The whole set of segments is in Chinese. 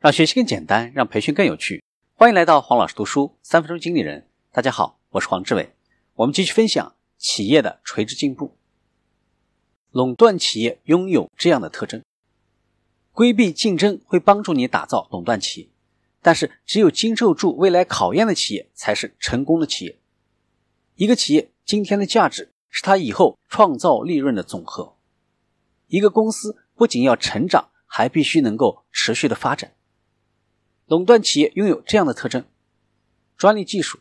让学习更简单，让培训更有趣。欢迎来到黄老师读书三分钟经理人。大家好，我是黄志伟。我们继续分享企业的垂直进步。垄断企业拥有这样的特征：规避竞争会帮助你打造垄断企业，但是只有经受住未来考验的企业才是成功的企业。一个企业今天的价值是它以后创造利润的总和。一个公司不仅要成长，还必须能够持续的发展。垄断企业拥有这样的特征：专利技术、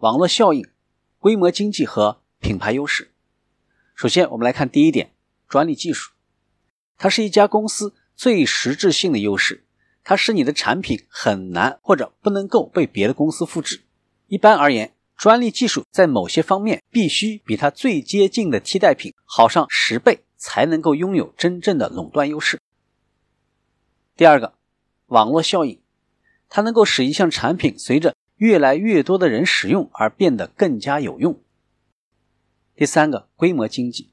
网络效应、规模经济和品牌优势。首先，我们来看第一点，专利技术，它是一家公司最实质性的优势，它使你的产品很难或者不能够被别的公司复制。一般而言，专利技术在某些方面必须比它最接近的替代品好上十倍，才能够拥有真正的垄断优势。第二个，网络效应。它能够使一项产品随着越来越多的人使用而变得更加有用。第三个，规模经济，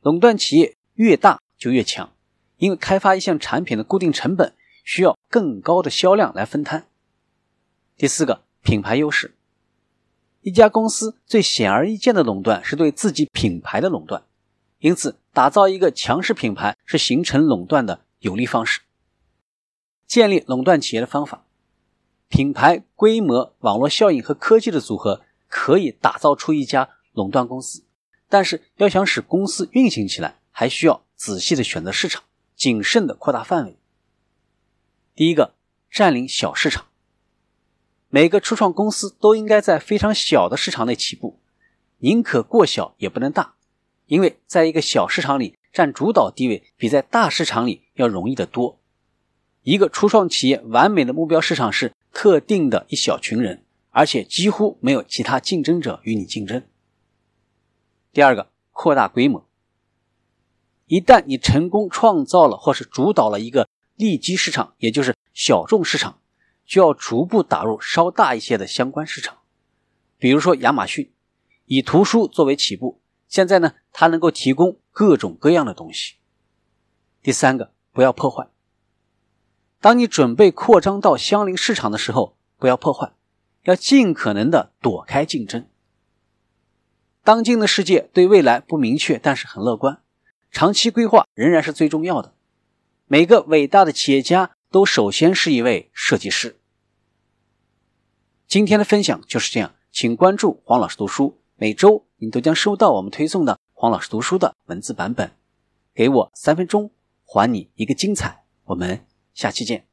垄断企业越大就越强，因为开发一项产品的固定成本需要更高的销量来分摊。第四个，品牌优势，一家公司最显而易见的垄断是对自己品牌的垄断，因此打造一个强势品牌是形成垄断的有利方式。建立垄断企业的方法，品牌、规模、网络效应和科技的组合可以打造出一家垄断公司。但是，要想使公司运行起来，还需要仔细的选择市场，谨慎的扩大范围。第一个，占领小市场。每个初创公司都应该在非常小的市场内起步，宁可过小也不能大，因为在一个小市场里占主导地位，比在大市场里要容易得多。一个初创企业完美的目标市场是特定的一小群人，而且几乎没有其他竞争者与你竞争。第二个，扩大规模。一旦你成功创造了或是主导了一个利基市场，也就是小众市场，就要逐步打入稍大一些的相关市场。比如说亚马逊，以图书作为起步，现在呢，它能够提供各种各样的东西。第三个，不要破坏。当你准备扩张到相邻市场的时候，不要破坏，要尽可能的躲开竞争。当今的世界对未来不明确，但是很乐观，长期规划仍然是最重要的。每个伟大的企业家都首先是一位设计师。今天的分享就是这样，请关注黄老师读书，每周你都将收到我们推送的黄老师读书的文字版本。给我三分钟，还你一个精彩。我们。下期见。